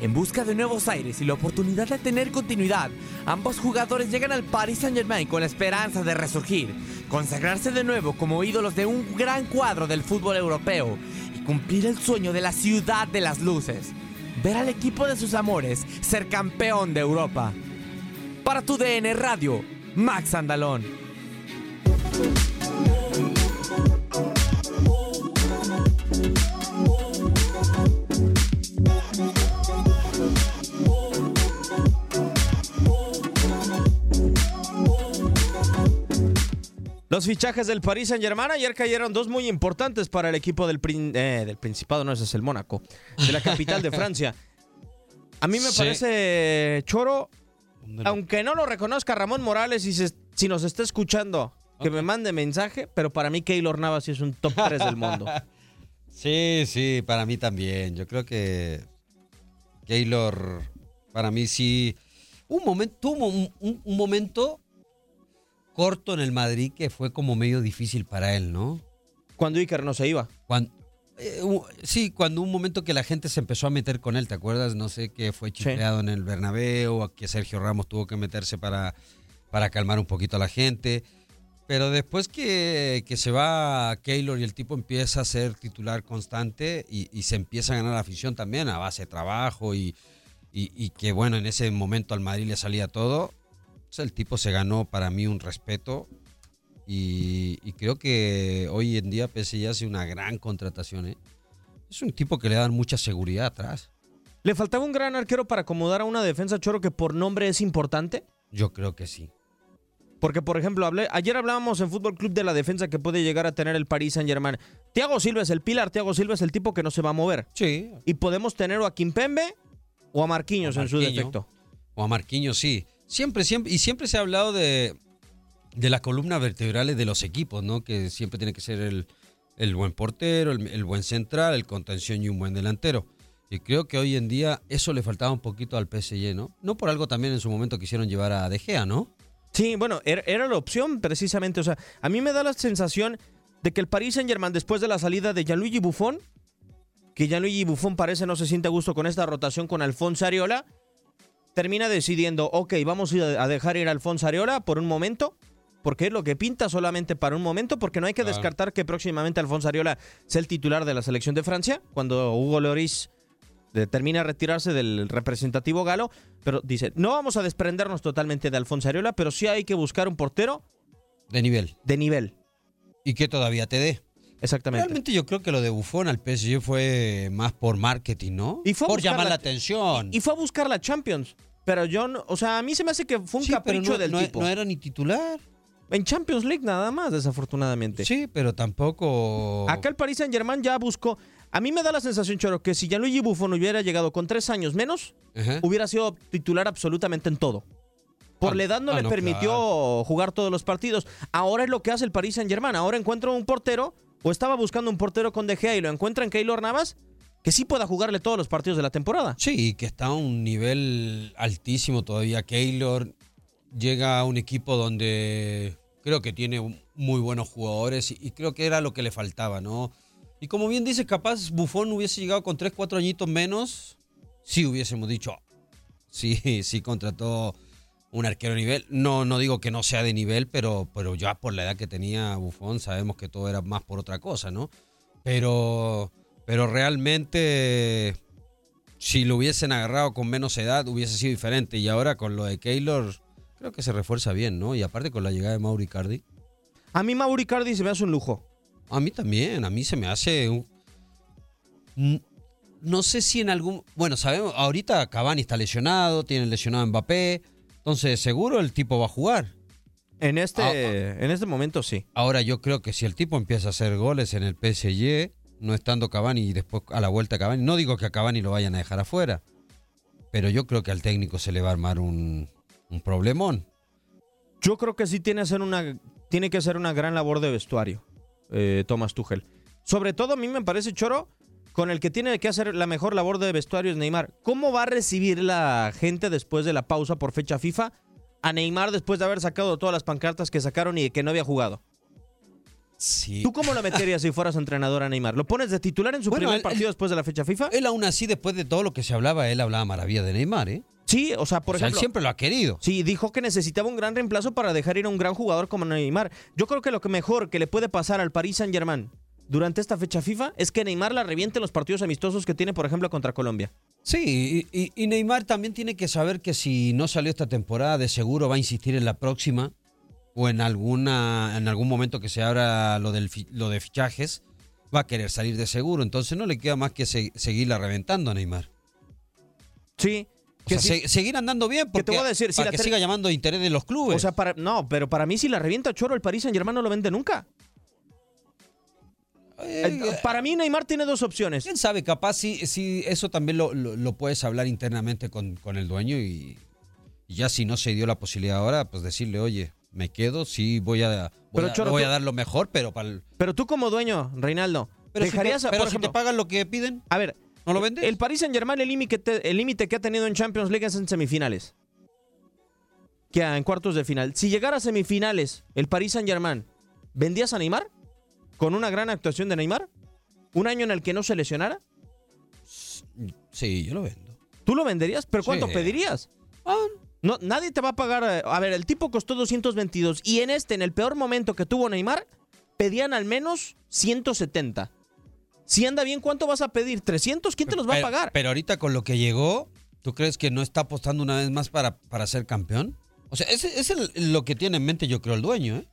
En busca de nuevos aires y la oportunidad de tener continuidad, ambos jugadores llegan al Paris Saint-Germain con la esperanza de resurgir, consagrarse de nuevo como ídolos de un gran cuadro del fútbol europeo y cumplir el sueño de la ciudad de las luces, ver al equipo de sus amores ser campeón de Europa. Para tu DN Radio, Max Andalón. Los fichajes del Paris Saint Germain ayer cayeron dos muy importantes para el equipo del, prin- eh, del Principado, no ese es el Mónaco, de la capital de Francia. A mí me Sí. parece choro, aunque no lo reconozca Ramón Morales y se- si nos está escuchando, que me mande mensaje, pero para mí Keylor Navas sí es un top 3 del mundo. Sí, sí, para mí también. Yo creo que Keylor, para mí sí. Un momento, tuvo un, un- un momento corto en el Madrid que fue como medio difícil para él, ¿no? Cuando Iker no se iba. Cuando, eh, sí, cuando un momento que la gente se empezó a meter con él, ¿te acuerdas? No sé que fue chifleado en el Bernabéu, a que Sergio Ramos tuvo que meterse para, para calmar un poquito a la gente. Pero después que, que se va Keylor y el tipo empieza a ser titular constante y, y se empieza a ganar la afición también a base de trabajo y, y- y que bueno, en ese momento al Madrid le salía todo, pues el tipo se ganó para mí un respeto y, y creo que hoy en día PSG hace una gran contratación. ¿eh? Es un tipo que le dan mucha seguridad atrás. ¿Le faltaba un gran arquero para acomodar a una defensa Choro que por nombre es importante? Yo creo que sí. Porque, por ejemplo, hablé- ayer hablábamos en Fútbol Club de la defensa que puede llegar a tener el Paris Saint Germain. Thiago Silva es el pilar, Thiago Silva es el tipo que no se va a mover. Sí. Y podemos tener o a Kimpembe o a Marquinhos en su Marquinhos. defecto. O a Marquinhos, sí. Siempre, siempre, y siempre se ha hablado de, de las columnas vertebrales de los equipos, ¿no? Que siempre tiene que ser el, el buen portero, el, el buen central, el contención y un buen delantero. Y creo que hoy en día eso le faltaba un poquito al PSG, ¿no? No por algo también en su momento quisieron llevar a De Gea, ¿no? Sí, bueno, era, era la opción precisamente. O sea, a mí me da la sensación de que el Paris Saint Germain, después de la salida de Gianluigi Buffon, que Gianluigi Buffon parece no se siente a gusto con esta rotación con Alfonso Areola, termina decidiendo, ok, vamos a dejar ir a Alfonso Areola por un momento, porque es lo que pinta solamente para un momento, porque no hay que Claro. descartar que próximamente Alfonso Areola sea el titular de la selección de Francia, cuando Hugo Lloris determina retirarse del representativo galo, pero dice, no vamos a desprendernos totalmente de Alfonso Areola, pero sí hay que buscar un portero De nivel. de nivel. Y que todavía te dé. Exactamente. Realmente yo creo que lo de Buffon al PSG fue más por marketing, ¿no? Y fue a por llamar la- la atención. Y fue a buscar la Champions. Pero yo, no- o sea, a mí se me hace que fue un Sí, capricho no- del no- tipo. no era ni titular. En Champions League nada más, desafortunadamente. Sí, pero tampoco. Acá el Paris Saint Germain ya buscó. A mí me da la sensación, Choro, que si Gianluigi Buffon hubiera llegado con tres años menos, Ajá. hubiera sido titular absolutamente en todo. Por Ah, la edad no ah, le no, permitió jugar todos los partidos. Ahora es lo que hace el Paris Saint Germain. Ahora encuentra un portero, o estaba buscando un portero con De Gea y lo encuentra en Keylor Navas, que sí pueda jugarle todos los partidos de la temporada. Sí, que está a un nivel altísimo todavía. Keylor llega a un equipo donde creo que tiene muy buenos jugadores y, creo que era lo que le faltaba, ¿no? Y como bien dice, capaz Buffon hubiese llegado con 3, 4 añitos menos, sí hubiésemos dicho, sí, sí contrató un arquero de nivel. No, no digo que no sea de nivel, pero, pero ya por la edad que tenía Buffon sabemos que todo era más por otra cosa, ¿no? Pero, pero realmente si lo hubiesen agarrado con menos edad hubiese sido diferente. Y ahora con lo de Keylor, creo que se refuerza bien, ¿no? Y aparte con la llegada de Mauri Cardi. A mí Mauri Cardi se me hace un lujo. A mí también, a mí se me hace un... No sé si en algún... Bueno, sabemos, ahorita Cavani está lesionado, tiene lesionado a Mbappé, entonces seguro el tipo va a jugar. En este, Ah, en este momento sí. Ahora yo creo que si el tipo empieza a hacer goles en el PSG, no estando Cavani y después a la vuelta Cavani, no digo que a Cavani lo vayan a dejar afuera, pero yo creo que al técnico se le va a armar un, un problemón. Yo creo que sí tiene, que hacer una, tiene que hacer una gran labor de vestuario, eh, Thomas Tuchel. Sobre todo a mí me parece, Choro, con el que tiene que hacer la mejor labor de vestuario es Neymar. ¿Cómo va a recibir la gente después de la pausa por fecha FIFA a Neymar después de haber sacado todas las pancartas que sacaron y que no había jugado? Sí. ¿Tú cómo lo meterías si fueras entrenador a Neymar? ¿Lo pones de titular en su Bueno, primer él- partido después de la fecha FIFA? Él aún así, después de todo lo que se hablaba, él hablaba maravilla de Neymar, ¿eh? Sí, o sea, por O sea, él ejemplo... siempre lo ha querido. Sí, dijo que necesitaba un gran reemplazo para dejar ir a un gran jugador como Neymar. Yo creo que lo que mejor que le puede pasar al Paris Saint-Germain durante esta fecha FIFA es que Neymar la reviente en los partidos amistosos que tiene, por ejemplo, contra Colombia. Sí, y, Neymar también tiene que saber que si no salió esta temporada, de seguro va a insistir en la próxima o en alguna en algún momento que se abra lo del fi- lo de fichajes, va a querer salir de seguro, entonces no le queda más que se- seguirla reventando a Neymar. Sí. O Que sea, sí. se- seguir andando bien porque te voy a decir, si para la que siga llamando interés de los clubes. O sea, para, no, pero para mí si la revienta Choro, el Paris Saint-Germain no lo vende nunca. Eh, para mí Neymar tiene dos opciones. ¿Quién sabe? Capaz si, si eso también lo, lo- lo puedes hablar internamente con, con el dueño y, y ya si no se dio la posibilidad ahora, pues decirle, oye, me quedo, sí voy a, voy, Pero, a, Choro, voy a tú- dar lo mejor, pero para el... Pero tú como dueño, Reinaldo, Pero si te- dejarías, a- pero por si te ejemplo, pagan lo que piden, a ver, ¿no lo vendes? el Paris Saint-Germain el límite el límite que ha tenido en Champions League es en semifinales. Que en cuartos de final. Si llegara a semifinales el Paris Saint-Germain, ¿vendías a Neymar? ¿Con una gran actuación de Neymar? ¿Un año en el que no se lesionara? Sí, yo lo vendo. ¿Tú lo venderías? ¿Pero cuánto Sí. pedirías? Ah, No, nadie te va a pagar. eh, A ver, el tipo costó 222 y en este, en el peor momento que tuvo Neymar, pedían al menos 170. Si anda bien, ¿cuánto vas a pedir? ¿300? ¿Quién te los va a pagar? Pero ahorita con lo que llegó, ¿tú crees que no está apostando una vez más para, para ser campeón? O sea, ese ese es lo que tiene en mente, yo creo, el dueño, ¿eh?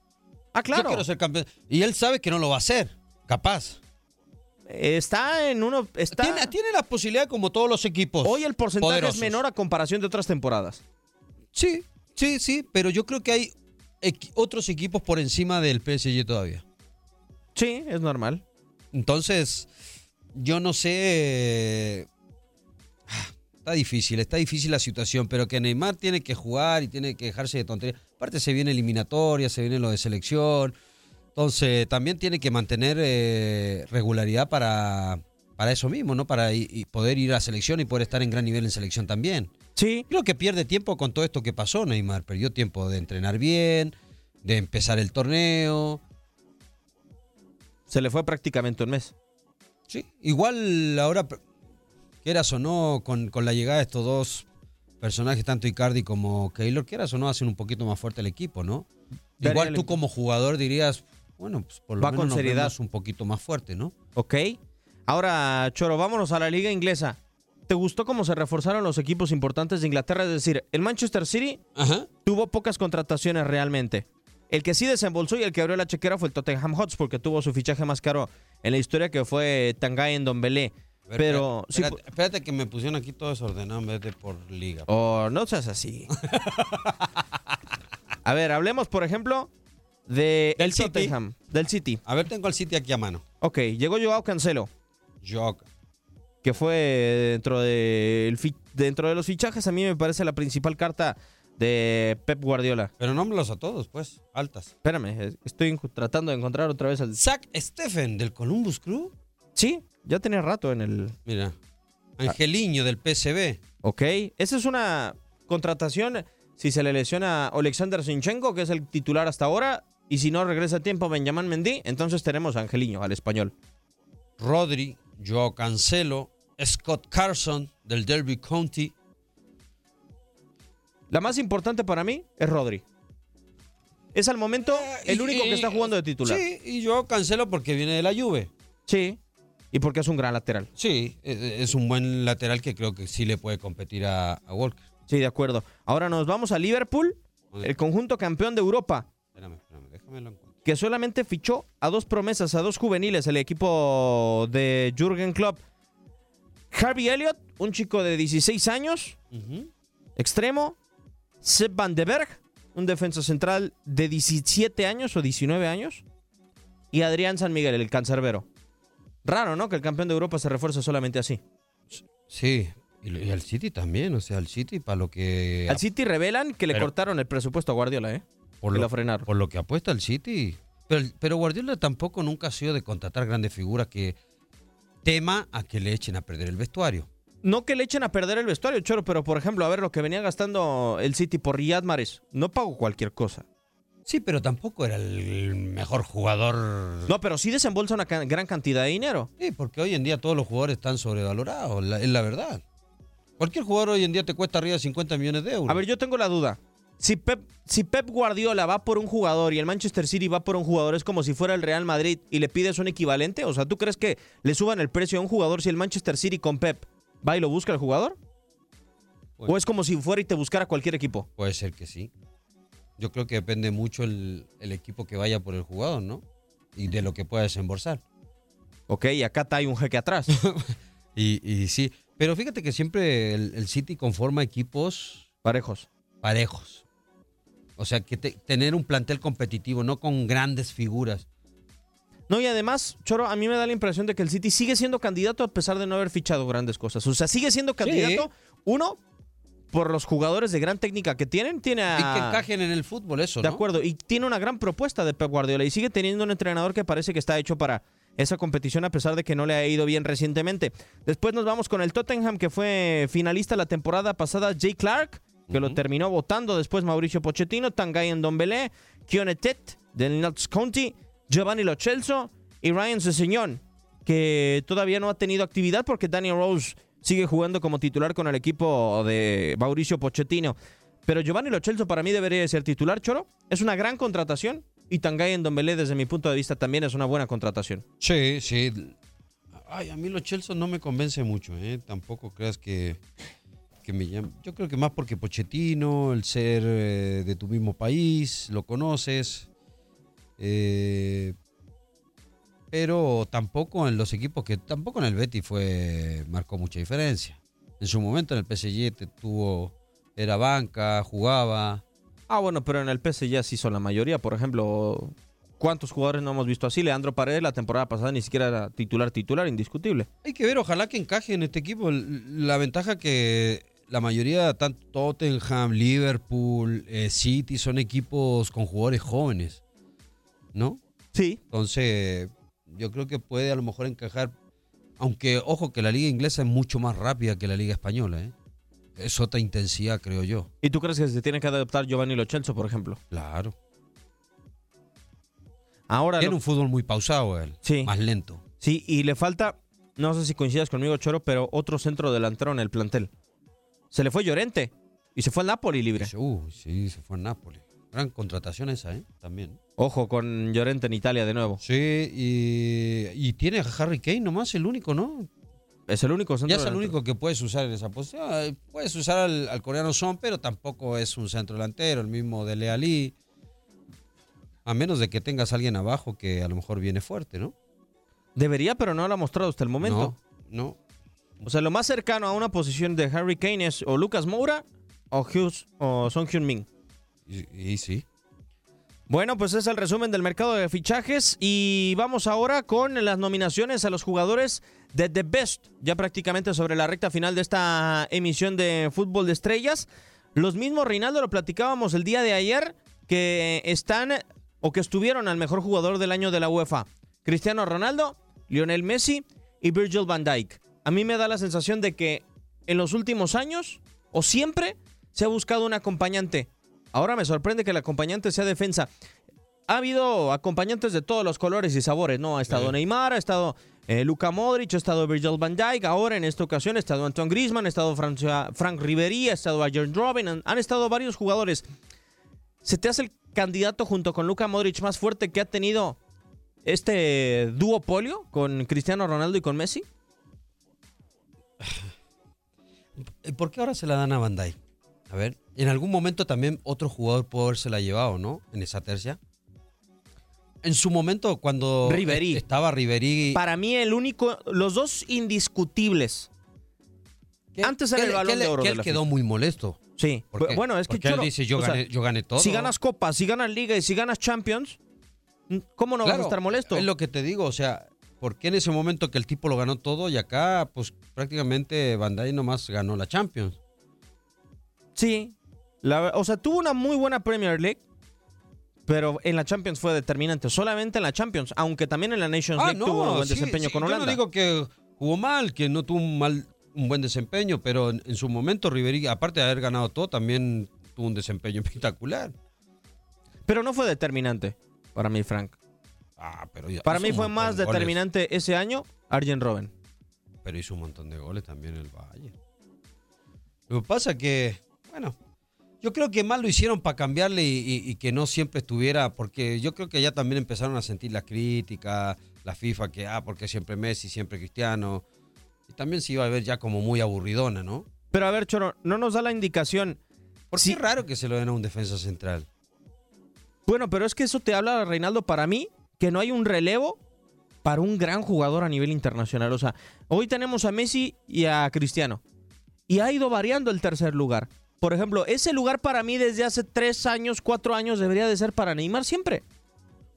Ah, claro. Yo quiero ser campeón. Y él sabe que no lo va a hacer, capaz. Está en uno. Está... Tiene, tiene la posibilidad como todos los equipos. Hoy el porcentaje poderosos. es menor a comparación de otras temporadas. Sí, sí, sí, pero yo creo que hay otros equipos por encima del PSG todavía. Sí, es normal. Entonces, yo no sé. ah, Está difícil, está difícil la situación, pero que Neymar tiene que jugar y tiene que dejarse de tonterías. Aparte, se viene eliminatoria, se viene lo de selección. Entonces, también tiene que mantener eh, regularidad para, para eso mismo, ¿no? Para y poder ir a selección y poder estar en gran nivel en selección también. Sí. Creo que pierde tiempo con todo esto que pasó, Neymar. Perdió tiempo de entrenar bien, de empezar el torneo. Se le fue prácticamente un mes. Sí, igual ahora, quieras o no, con, con la llegada de estos dos personajes, tanto Icardi como Keylor, quieras o no, hacen un poquito más fuerte el equipo, ¿no? Daría Igual el- tú como jugador dirías, bueno, pues por lo Va menos con nos seriedad. vemos un poquito más fuerte, ¿no? Ok. Ahora, Choro, vámonos a la liga inglesa. ¿Te gustó cómo se reforzaron los equipos importantes de Inglaterra? Es decir, el Manchester City tuvo pocas contrataciones realmente. El que sí desembolsó y el que abrió la chequera fue el Tottenham Hotspur, que tuvo su fichaje más caro en la historia, que fue Tangay en Dombelé. A ver, Pero sí espérate, espérate que me pusieron aquí todo desordenado en vez de por liga. Oh, no seas así. a ver, hablemos, por ejemplo, de Del el City. Tottenham, del City. A ver, tengo al City aquí a mano. Ok, llegó Joao Cancelo, Joao. que fue dentro de, el dentro de los fichajes, a mí me parece la principal carta de Pep Guardiola. Pero nómbralos a todos, pues, altas. Espérame, estoy tratando de encontrar otra vez al... Zach Steffen del Columbus Crew. Sí, ya tenía rato en el... Mira. Angeliño del PSV. Ok, esa es una contratación si se le lesiona Alexander Sinchenko, que es el titular hasta ahora, y si no regresa a tiempo Benjamin Mendy, entonces tenemos a Angeliño, al español. Rodri, Joao Cancelo, Scott Carson del Derby County. La más importante para mí es Rodri. Es al momento el y- único que está jugando de titular. Sí, y Joao Cancelo porque viene de la Juve. Sí, y porque es un gran lateral. Sí, es un buen lateral que creo que sí le puede competir a, a Walker. Sí, de acuerdo. Ahora nos vamos a Liverpool, el conjunto campeón de Europa, Espérame, espérame, déjame lo encuentro. que solamente fichó a dos promesas, a dos juveniles, el equipo de Jürgen Klopp. Harvey Elliott, un chico de 16 años, extremo. Sepp Van de Berg, un defensa central de 17 años o 19 años. Y Adrián San Miguel, el cancerbero. Raro, ¿no? Que el campeón de Europa se refuerce solamente así. Sí, y, al City también, o sea, al City para lo que... Al City revelan que le Pero- cortaron el presupuesto a Guardiola, ¿eh? por que lo, lo frenaron. por lo que apuesta el City. Pero, pero Guardiola tampoco nunca ha sido de contratar grandes figuras que tema a que le echen a perder el vestuario. No que le echen a perder el vestuario, Choro, pero por ejemplo, a ver lo que venía gastando el City por Riyad Mahrez. No pagó cualquier cosa. Sí, pero tampoco era el mejor jugador. No, pero sí desembolsa una gran cantidad de dinero. Sí, porque hoy en día todos los jugadores están sobrevalorados, la- es la verdad. Cualquier jugador hoy en día te cuesta arriba de 50 millones de euros. A ver, yo tengo la duda. Si Pep, si Pep Guardiola va por un jugador y el Manchester City va por un jugador, es como si fuera el Real Madrid y le pides un equivalente. O sea, ¿tú crees que le suban el precio a un jugador si el Manchester City con Pep va y lo busca el jugador? Bueno. ¿O es como si fuera y te buscara cualquier equipo? Puede ser que sí. Yo creo que depende mucho el, el equipo que vaya por el jugador, ¿no? Y de lo que pueda desembolsar. Ok, y acá hay un jeque atrás. Y, y sí, pero fíjate que siempre el, el City conforma equipos Parejos. parejos. O sea, que te- tener un plantel competitivo, no con grandes figuras. No, y además, Choro, a mí me da la impresión de que el City sigue siendo candidato a pesar de no haber fichado grandes cosas. O sea, sigue siendo candidato, uno, por los jugadores de gran técnica que tienen, tiene a... Y que encajen en el fútbol, eso, De ¿no? acuerdo, y tiene una gran propuesta de Pep Guardiola y sigue teniendo un entrenador que parece que está hecho para esa competición a pesar de que no le ha ido bien recientemente. Después nos vamos con el Tottenham que fue finalista la temporada pasada, Jay Clark, que lo terminó votando después Mauricio Pochettino, Tangay en Dombelé, Kionetet del Notts County, Giovanni Lo Celso y Ryan Sessegnon, que todavía no ha tenido actividad porque Daniel Rose sigue jugando como titular con el equipo de Mauricio Pochettino. Pero Giovanni Lo Celso para mí debería de ser titular, Choro. Es una gran contratación. Y Tangay en Dombelé, desde mi punto de vista, también es una buena contratación. Sí, sí. Ay, a mí Lo Celso no me convence mucho, ¿eh? Tampoco creas que, que me llama. Yo creo que más porque Pochettino, el ser eh, de tu mismo país, lo conoces. Eh, pero tampoco en los equipos que. Tampoco en el Betty fue. marcó mucha diferencia. En su momento en el PSG tuvo. Era banca, jugaba. Ah, bueno, pero en el PSG sí son la mayoría. Por ejemplo, ¿cuántos jugadores no hemos visto así? Leandro Paredes la temporada pasada ni siquiera era titular, titular, indiscutible. Hay que ver, ojalá que encaje en este equipo. La ventaja que la mayoría, tanto Tottenham, Liverpool, eh, City, son equipos con jugadores jóvenes, ¿no? Sí. Entonces, yo creo que puede a lo mejor encajar. Aunque, ojo, que la liga inglesa es mucho más rápida que la liga española, ¿eh? Es otra intensidad, creo yo. ¿Y tú crees que se tiene que adaptar Giovanni Lo Celso, por ejemplo? Claro. Ahora Tiene lo- un fútbol muy pausado, él. Sí. Más lento. Sí, y le falta, no sé si coincidas conmigo, Choro, pero otro centro delantero en el plantel. Se le fue Llorente y se fue al Napoli libre. Uh, sí, se fue a Nápoles. Gran contratación esa, ¿eh? También. Ojo con Llorente en Italia de nuevo. Sí, y, y tiene a Harry Kane nomás, el único, ¿no? Es el único centro Ya es el delantero. único que puedes usar en esa posición. Puedes usar al, al coreano Son, pero tampoco es un centro delantero, el mismo de Lealí. A menos de que tengas a alguien abajo que a lo mejor viene fuerte, ¿no? Debería, pero no lo ha mostrado hasta el momento. No, O sea, lo más cercano a una posición de Harry Kane es o Lucas Moura o, Hughes, o Son Hyun-min. Y, sí. Bueno, pues es el resumen del mercado de fichajes y vamos ahora con las nominaciones a los jugadores de The Best, ya prácticamente sobre la recta final de esta emisión de Fútbol de Estrellas. Los mismos, Reinaldo, lo platicábamos el día de ayer, que están o que estuvieron al mejor jugador del año de la UEFA. Cristiano Ronaldo, Lionel Messi y Virgil van Dijk. A mí me da la sensación de que en los últimos años, o siempre, se ha buscado un acompañante. Ahora me sorprende que el acompañante sea defensa. Ha habido acompañantes de todos los colores y sabores, ¿no? Ha estado Neymar, ha estado eh, Luka Modric, ha estado Virgil van Dijk, ahora en esta ocasión ha estado Antoine Griezmann, ha estado Francia- Frank Ribery, ha estado Arjen Robin, han, han estado varios jugadores. ¿Se te hace el candidato junto con Luka Modric más fuerte que ha tenido este duopolio con Cristiano Ronaldo y con Messi? ¿Y ¿Por qué ahora se la dan a Bandai? A ver, en algún momento también otro jugador pudo haberse la llevado, ¿no? En esa tercia. En su momento, cuando Ribery. estaba Ribery. Para mí el único, los dos indiscutibles. Antes era el balón de oro. que él quedó FIFA. muy molesto. Sí, bueno, es que Porque él dice, yo sea, gané, yo gané todo. Si ganas Copas, si ganas Liga y si ganas Champions, ¿cómo no vas a estar molesto? Es lo que te digo, o sea, ¿por qué en ese momento que el tipo lo ganó todo y acá, pues prácticamente Bandai nomás ganó la Champions? Sí. La- o sea, tuvo una muy buena Premier League, pero en la Champions fue determinante. Solamente en la Champions, aunque también en la Nations League tuvo un buen Ah, sí, desempeño sí, con Holanda. Yo no digo que jugó mal, que no tuvo un mal un buen desempeño, pero en, en su momento Ribery, aparte de haber ganado todo, también tuvo un desempeño espectacular. Pero no fue determinante para mí, Frank. Ah, pero ya Para mí fue más de goles. determinante ese año Arjen Robben. Pero hizo un montón de goles también el Valle. Lo que pasa que, bueno, yo creo que más lo hicieron para cambiarle y, y- y que no siempre estuviera, porque yo creo que ya también empezaron a sentir la crítica, la FIFA, que, ah, porque siempre Messi, siempre Cristiano. Y también se iba a ver ya como muy aburridona, ¿no? Pero a ver, Choro, no nos da la indicación. ¿Por qué es raro que se lo den a un defensa central? Bueno, pero es que eso te habla, Reinaldo, para mí, que no hay un relevo para un gran jugador a nivel internacional. O sea, hoy tenemos a Messi y a Cristiano. Y ha ido variando el tercer lugar. Por ejemplo, ese lugar para mí desde hace tres años, cuatro años debería de ser para Neymar siempre.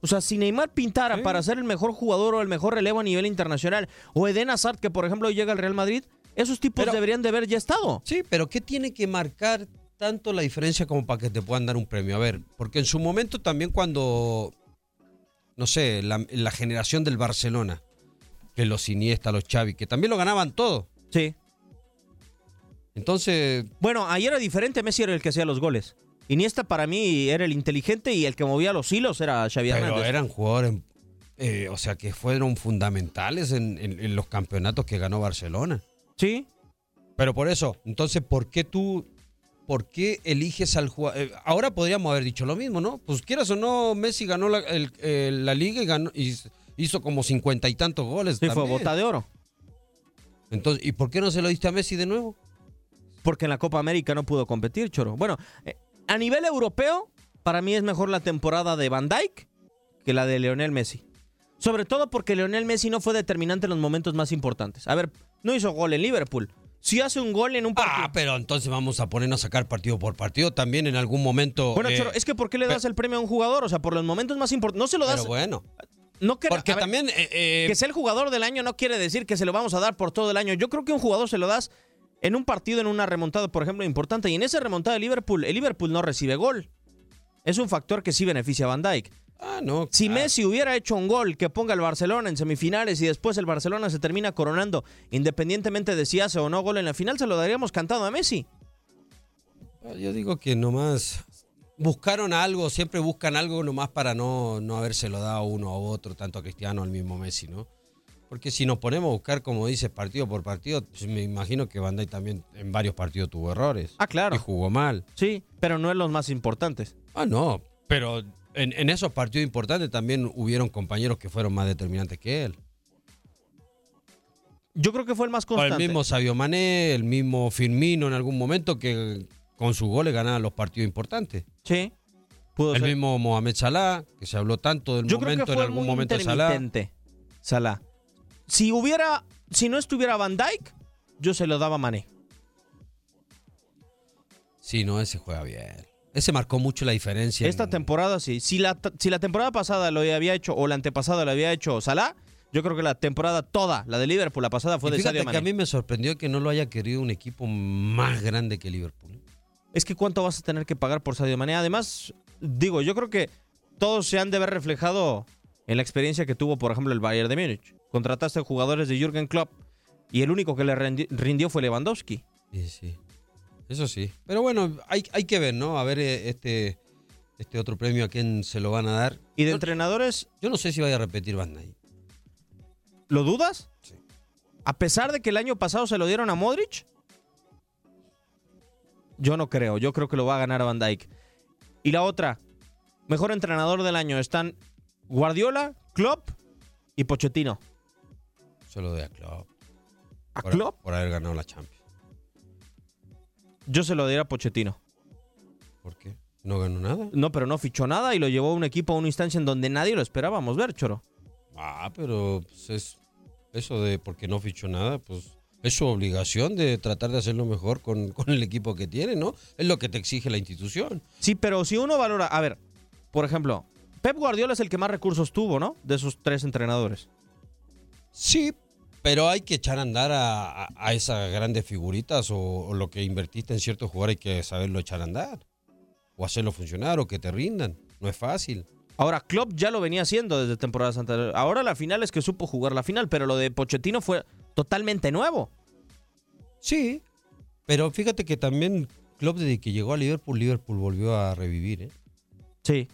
O sea, si Neymar pintara para ser el mejor jugador o el mejor relevo a nivel internacional, o Eden Hazard, que por ejemplo llega al Real Madrid, esos tipos Pero- deberían de haber ya estado. Sí, pero ¿qué tiene que marcar tanto la diferencia como para que te puedan dar un premio? A ver, porque en su momento también cuando, no sé, la, la generación del Barcelona, que los Iniesta, los Xavi, que también lo ganaban todo. Sí. Entonces, Bueno, ahí era diferente, Messi era el que hacía los goles. Iniesta para mí era el inteligente y el que movía los hilos era Xavi pero Hernández. eran jugadores, eh, o sea, que fueron fundamentales en, en- en los campeonatos que ganó Barcelona. Sí. Pero por eso, entonces, ¿por qué tú ¿por qué eliges al jugador? ahora podríamos haber dicho lo mismo, ¿no? Pues quieras o no, Messi ganó la, el- la liga y, ganó, y hizo como cincuenta y tantos goles. Sí, fue bota de oro. Entonces, ¿y por qué no se lo diste a Messi de nuevo? Porque en la Copa América no pudo competir, Choro. Bueno, eh, a nivel europeo, para mí es mejor la temporada de Van Dijk que la de Leonel Messi. Sobre todo porque Leonel Messi no fue determinante en los momentos más importantes. A ver, no hizo gol en Liverpool. Si hace un gol en un partido. Ah, pero entonces vamos a ponernos a sacar partido por partido también en algún momento. Bueno, eh, Choro, es que ¿por qué le das el premio a un jugador? O sea, por los momentos más importantes. No se lo das. Pero bueno. No que, Porque ver, también. eh, eh, que sea el jugador del año no quiere decir que se lo vamos a dar por todo el año. Yo creo que un jugador se lo das en un partido, en una remontada, por ejemplo, importante. Y en esa remontada de Liverpool, el Liverpool no recibe gol. Es un factor que sí beneficia a Van Dijk. Ah, no. Si claro. Messi hubiera hecho un gol que ponga el Barcelona en semifinales y después el Barcelona se termina coronando, independientemente de si hace o no gol en la final, se lo daríamos cantado a Messi. Ah, Yo digo que nomás buscaron algo, siempre buscan algo nomás para no, no habérselo dado a uno a otro, tanto a Cristiano al mismo Messi, ¿no? Porque si nos ponemos a buscar, como dices, partido por partido, me imagino que Dijk también en varios partidos tuvo errores. Ah, claro. Y jugó mal. Sí, pero no es los más importantes. Ah, no, pero en, en esos partidos importantes también hubieron compañeros que fueron más determinantes que él. Yo creo que fue el más O el constante. mismo Sabio Mané, el mismo Firmino en algún momento que con sus goles ganaban los partidos importantes. Sí. Pudo el ser. mismo Mohamed Salah, que se habló tanto del Yo creo momento en algún muy momento de Salah. Salah. Si hubiera, si no estuviera Van Dijk, yo se lo daba a Mané. Sí, no, ese juega bien. Ese marcó mucho la diferencia. Esta en- temporada sí. Si la, si la temporada pasada lo había hecho o la antepasada lo había hecho Salah, yo creo que la temporada toda, la de Liverpool, la pasada fue Y de fíjate Sadio que a Mané. mí me sorprendió que no lo haya querido un equipo más grande que Liverpool. Es que cuánto vas a tener que pagar por Sadio Mané. Además, digo, yo creo que todos se han de ver reflejado en la experiencia que tuvo, por ejemplo, el Bayern de Múnich. Contrataste jugadores de Jürgen Klopp y el único que le rindió fue Lewandowski. Sí, sí. Eso sí. Pero bueno, hay, hay que ver, ¿no? A ver eh, este, este otro premio a quién se lo van a dar. Y de Yo- entrenadores, Yo no sé si vaya a repetir Van Dijk. ¿lo dudas? A pesar de que el año pasado se lo dieron a Modric, yo no creo. Yo creo que lo va a ganar Van Dijk. Y la otra, mejor entrenador del año están Guardiola, Klopp y Pochettino. Se lo doy a Klopp. ¿A Por- Klopp? Por haber ganado la Champions. Yo se lo diría a Pochettino. ¿Por qué? ¿No ganó nada? No, pero no fichó nada y lo llevó a un equipo a una instancia en donde nadie lo esperábamos ver, Choro. Ah, pero pues, es eso de porque no fichó nada, pues es su obligación de tratar de hacerlo mejor con, con el equipo que tiene, ¿no? Es lo que te exige la institución. Sí, pero si uno valora, a ver, por ejemplo, Pep Guardiola es el que más recursos tuvo, ¿no? De esos tres entrenadores. Sí, pero hay que echar a andar a, a- a esas grandes figuritas o, o lo que invertiste en cierto jugador hay que saberlo echar a andar. O hacerlo funcionar o que te rindan. No es fácil. Ahora, Klopp ya lo venía haciendo desde temporadas anteriores. Ahora la final es que supo jugar la final, pero lo de Pochettino fue totalmente nuevo. Sí, pero fíjate que también Klopp desde que llegó a Liverpool, Liverpool volvió a revivir, ¿eh? Sí.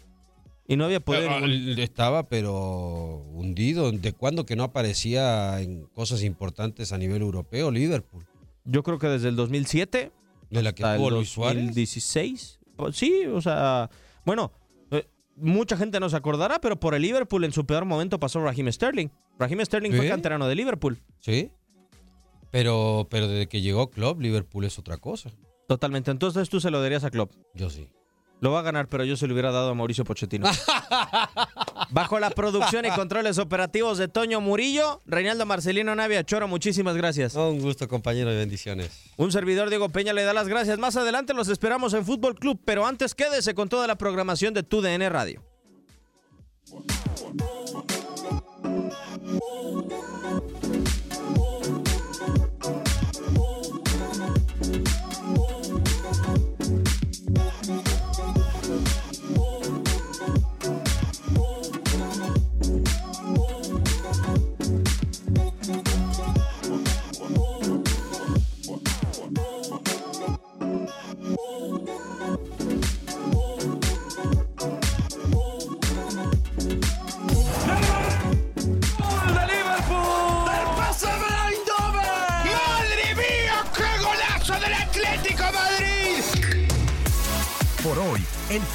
Y no había poder. Ah, Estaba, pero hundido. ¿De cuándo que no aparecía en cosas importantes a nivel europeo Liverpool? Yo creo que desde el 2007 De la que hasta el tuvo Luis Suárez. 2016. Pues Sí, o sea, bueno, eh, mucha gente no se acordará, pero por el Liverpool en su peor momento pasó Raheem Sterling. Raheem Sterling fue canterano de Liverpool. Sí. Pero, pero desde que llegó Klopp, Liverpool es otra cosa. Totalmente. Entonces tú se lo darías a Klopp. Yo sí. Lo va a ganar, pero yo se lo hubiera dado a Mauricio Pochettino. Bajo la producción y controles operativos de Toño Murillo, Reinaldo Marcelino Navia Choro, muchísimas gracias. un gusto, compañero, y bendiciones. Un servidor Diego Peña le da las gracias. Más adelante los esperamos en Fútbol Club, pero antes quédese con toda la programación de Tu DN Radio.